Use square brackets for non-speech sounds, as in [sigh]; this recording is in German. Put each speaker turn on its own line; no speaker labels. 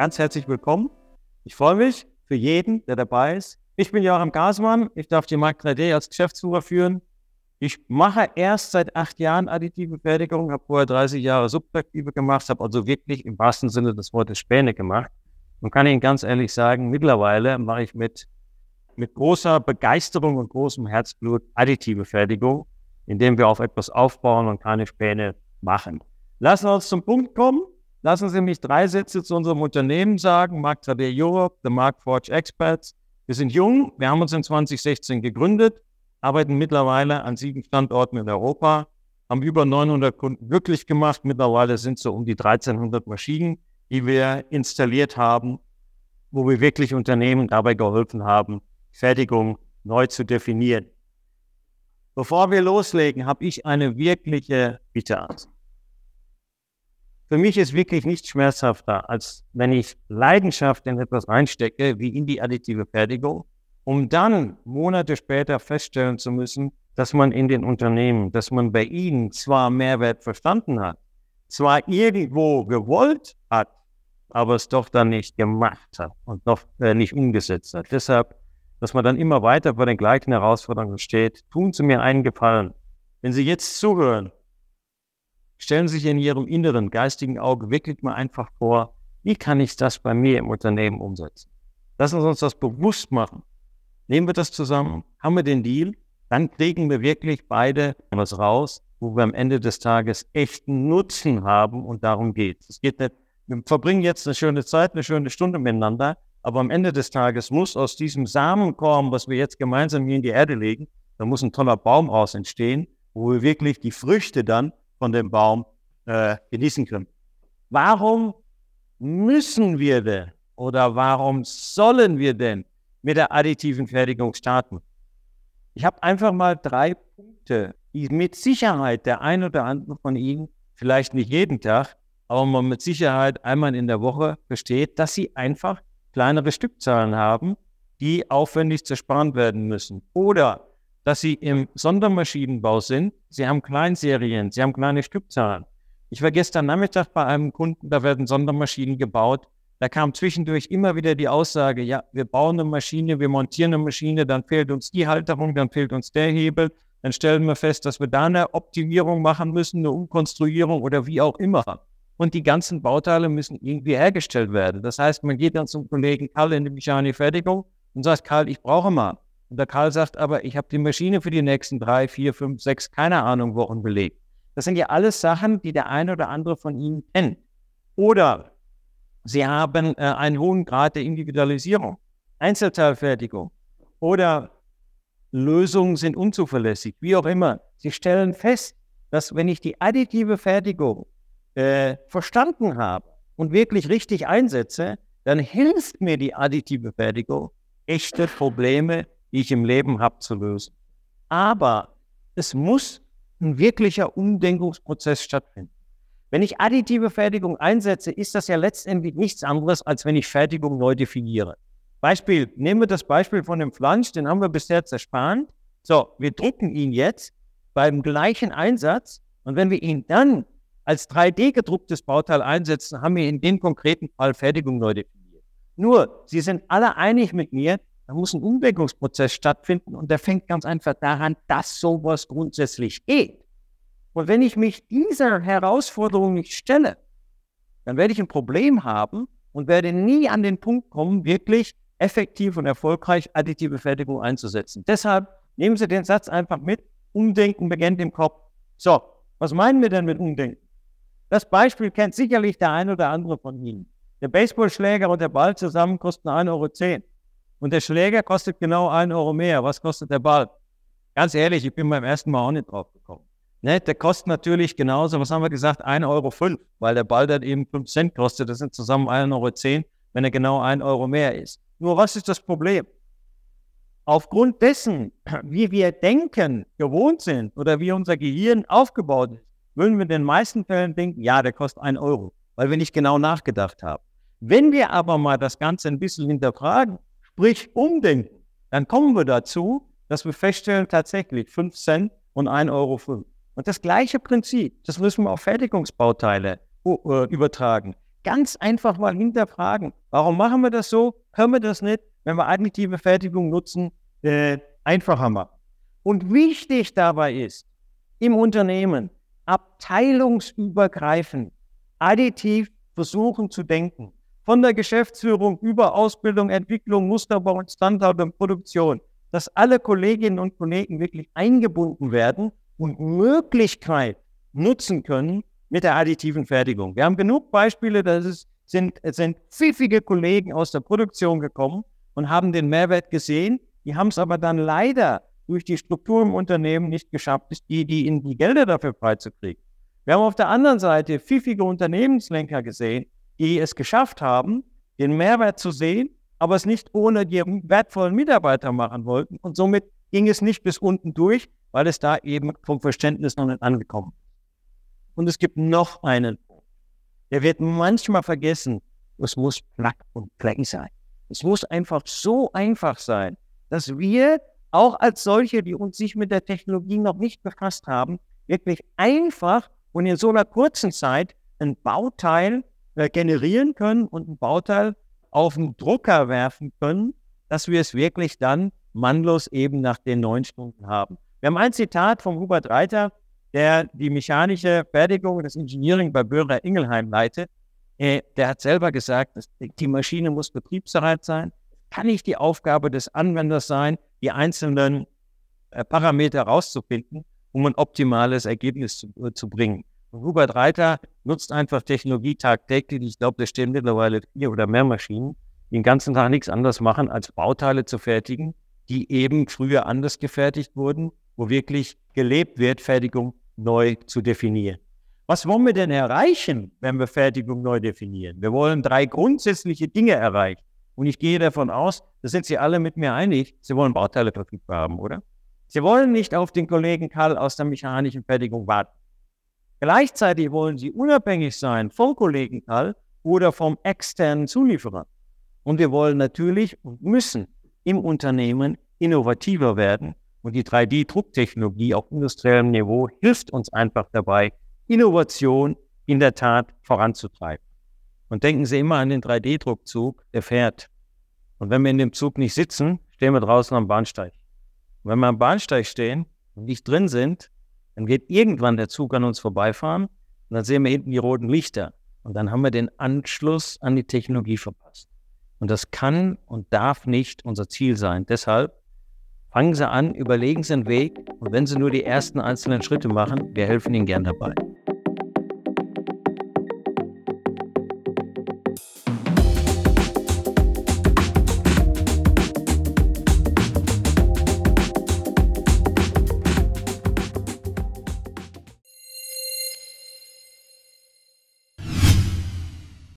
ganz herzlich willkommen. Ich freue mich für jeden, der dabei ist. Ich bin Joachim Gasmann. Ich darf die Mark 3D als Geschäftsführer führen. Ich mache erst seit acht Jahren additive Fertigung, habe vorher 30 Jahre Subtraktive gemacht, habe also wirklich im wahrsten Sinne des Wortes Späne gemacht. Und kann Ihnen ganz ehrlich sagen, mittlerweile mache ich mit, mit großer Begeisterung und großem Herzblut additive Fertigung, indem wir auf etwas aufbauen und keine Späne machen. Lassen wir uns zum Punkt kommen. Lassen Sie mich drei Sätze zu unserem Unternehmen sagen. Mark 3D Europe, The Mark Forge Experts. Wir sind jung, wir haben uns in 2016 gegründet, arbeiten mittlerweile an sieben Standorten in Europa, haben über 900 Kunden glücklich gemacht. Mittlerweile sind es so um die 1300 Maschinen, die wir installiert haben, wo wir wirklich Unternehmen dabei geholfen haben, Fertigung neu zu definieren. Bevor wir loslegen, habe ich eine wirkliche Bitte an Sie. Für mich ist wirklich nichts schmerzhafter, als wenn ich Leidenschaft in etwas reinstecke, wie in die additive Fertigung, um dann Monate später feststellen zu müssen, dass man in den Unternehmen, dass man bei ihnen zwar Mehrwert verstanden hat, zwar irgendwo gewollt hat, aber es doch dann nicht gemacht hat und doch äh, nicht umgesetzt hat. Deshalb, dass man dann immer weiter vor den gleichen Herausforderungen steht, tun Sie mir einen Gefallen. Wenn Sie jetzt zuhören Stellen Sie sich in Ihrem inneren geistigen Auge wirklich mal einfach vor, wie kann ich das bei mir im Unternehmen umsetzen? Lassen Sie uns das bewusst machen. Nehmen wir das zusammen, haben wir den Deal, dann kriegen wir wirklich beide was raus, wo wir am Ende des Tages echten Nutzen haben und darum geht es. geht nicht, wir verbringen jetzt eine schöne Zeit, eine schöne Stunde miteinander, aber am Ende des Tages muss aus diesem Samenkorn, was wir jetzt gemeinsam hier in die Erde legen, da muss ein toller Baum raus entstehen, wo wir wirklich die Früchte dann von dem Baum äh, genießen können. Warum müssen wir denn oder warum sollen wir denn mit der additiven Fertigung starten? Ich habe einfach mal drei Punkte, die mit Sicherheit der ein oder andere von Ihnen, vielleicht nicht jeden Tag, aber man mit Sicherheit einmal in der Woche versteht, dass sie einfach kleinere Stückzahlen haben, die aufwendig zersparen werden müssen. Oder dass sie im Sondermaschinenbau sind. Sie haben Kleinserien, sie haben kleine Stückzahlen. Ich war gestern Nachmittag bei einem Kunden, da werden Sondermaschinen gebaut. Da kam zwischendurch immer wieder die Aussage, ja, wir bauen eine Maschine, wir montieren eine Maschine, dann fehlt uns die Halterung, dann fehlt uns der Hebel. Dann stellen wir fest, dass wir da eine Optimierung machen müssen, eine Umkonstruierung oder wie auch immer. Und die ganzen Bauteile müssen irgendwie hergestellt werden. Das heißt, man geht dann zum Kollegen Karl in die Mechanik Fertigung und sagt, Karl, ich brauche mal und der Karl sagt aber, ich habe die Maschine für die nächsten drei, vier, fünf, sechs, keine Ahnung, Wochen belegt. Das sind ja alles Sachen, die der eine oder andere von Ihnen kennt. Oder Sie haben äh, einen hohen Grad der Individualisierung, Einzelteilfertigung oder Lösungen sind unzuverlässig, wie auch immer. Sie stellen fest, dass wenn ich die additive Fertigung äh, verstanden habe und wirklich richtig einsetze, dann hilft mir die additive Fertigung, echte Probleme die ich im Leben habe, zu lösen. Aber es muss ein wirklicher Umdenkungsprozess stattfinden. Wenn ich additive Fertigung einsetze, ist das ja letztendlich nichts anderes, als wenn ich Fertigung neu definiere. Beispiel, nehmen wir das Beispiel von dem Flansch, den haben wir bisher zerspannt. So, wir drucken ihn jetzt beim gleichen Einsatz und wenn wir ihn dann als 3D gedrucktes Bauteil einsetzen, haben wir in dem konkreten Fall Fertigung neu definiert. Nur, Sie sind alle einig mit mir, da muss ein Umdenkungsprozess stattfinden und der fängt ganz einfach daran, dass sowas grundsätzlich geht. Und wenn ich mich dieser Herausforderung nicht stelle, dann werde ich ein Problem haben und werde nie an den Punkt kommen, wirklich effektiv und erfolgreich additive Fertigung einzusetzen. Deshalb nehmen Sie den Satz einfach mit. Umdenken beginnt im Kopf. So, was meinen wir denn mit Umdenken? Das Beispiel kennt sicherlich der ein oder andere von Ihnen. Der Baseballschläger und der Ball zusammen kosten 1,10 Euro. Und der Schläger kostet genau einen Euro mehr. Was kostet der Ball? Ganz ehrlich, ich bin beim ersten Mal auch nicht drauf gekommen. Ne, der kostet natürlich genauso, was haben wir gesagt, 1,05 Euro, weil der Ball dann eben 5 Cent kostet. Das sind zusammen 1,10 Euro, wenn er genau 1 Euro mehr ist. Nur was ist das Problem? Aufgrund dessen, [clears throat] wie wir denken, gewohnt sind oder wie unser Gehirn aufgebaut ist, würden wir in den meisten Fällen denken, ja, der kostet 1 Euro, weil wir nicht genau nachgedacht haben. Wenn wir aber mal das Ganze ein bisschen hinterfragen sprich umdenken, dann kommen wir dazu, dass wir feststellen, tatsächlich 5 Cent und 1,05 Euro. Und das gleiche Prinzip, das müssen wir auf Fertigungsbauteile uh, übertragen. ganz einfach mal hinterfragen. Warum machen wir das so? Können wir das nicht, wenn wir additive Fertigung nutzen, äh, einfacher machen? Und wichtig dabei ist, im Unternehmen abteilungsübergreifend additiv versuchen zu denken. Von der Geschäftsführung über Ausbildung, Entwicklung, Musterbau und Standard und Produktion, dass alle Kolleginnen und Kollegen wirklich eingebunden werden und Möglichkeit nutzen können mit der additiven Fertigung. Wir haben genug Beispiele, dass es sind, es sind pfiffige Kollegen aus der Produktion gekommen und haben den Mehrwert gesehen. Die haben es aber dann leider durch die Struktur im Unternehmen nicht geschafft, die, die in die Gelder dafür freizukriegen. Wir haben auf der anderen Seite pfiffige Unternehmenslenker gesehen, die es geschafft haben, den Mehrwert zu sehen, aber es nicht ohne die wertvollen Mitarbeiter machen wollten. Und somit ging es nicht bis unten durch, weil es da eben vom Verständnis noch nicht angekommen ist. Und es gibt noch einen Punkt. Der wird manchmal vergessen. Es muss Plug und Play sein. Es muss einfach so einfach sein, dass wir auch als solche, die uns sich mit der Technologie noch nicht befasst haben, wirklich einfach und in so einer kurzen Zeit ein Bauteil äh, generieren können und ein Bauteil auf den Drucker werfen können, dass wir es wirklich dann mannlos eben nach den neun Stunden haben. Wir haben ein Zitat von Hubert Reiter, der die mechanische Fertigung das Engineering bei Böhrer Ingelheim leitet. Äh, der hat selber gesagt, die Maschine muss betriebsbereit sein. Kann nicht die Aufgabe des Anwenders sein, die einzelnen äh, Parameter rauszufinden, um ein optimales Ergebnis zu, zu bringen. Und Hubert Reiter nutzt einfach Technologie tagtäglich. Ich glaube, da stehen mittlerweile vier oder mehr Maschinen, die den ganzen Tag nichts anderes machen, als Bauteile zu fertigen, die eben früher anders gefertigt wurden, wo wirklich gelebt wird, Fertigung neu zu definieren. Was wollen wir denn erreichen, wenn wir Fertigung neu definieren? Wir wollen drei grundsätzliche Dinge erreichen. Und ich gehe davon aus, da sind Sie alle mit mir einig, Sie wollen Bauteile verfügbar haben, oder? Sie wollen nicht auf den Kollegen Karl aus der mechanischen Fertigung warten. Gleichzeitig wollen Sie unabhängig sein vom Kollegen Karl oder vom externen Zulieferer. Und wir wollen natürlich und müssen im Unternehmen innovativer werden. Und die 3D-Drucktechnologie auf industriellem Niveau hilft uns einfach dabei, Innovation in der Tat voranzutreiben. Und denken Sie immer an den 3D-Druckzug, der fährt. Und wenn wir in dem Zug nicht sitzen, stehen wir draußen am Bahnsteig. Und wenn wir am Bahnsteig stehen und nicht drin sind, dann wird irgendwann der Zug an uns vorbeifahren und dann sehen wir hinten die roten Lichter. Und dann haben wir den Anschluss an die Technologie verpasst. Und das kann und darf nicht unser Ziel sein. Deshalb fangen Sie an, überlegen Sie einen Weg und wenn Sie nur die ersten einzelnen Schritte machen, wir helfen Ihnen gern dabei.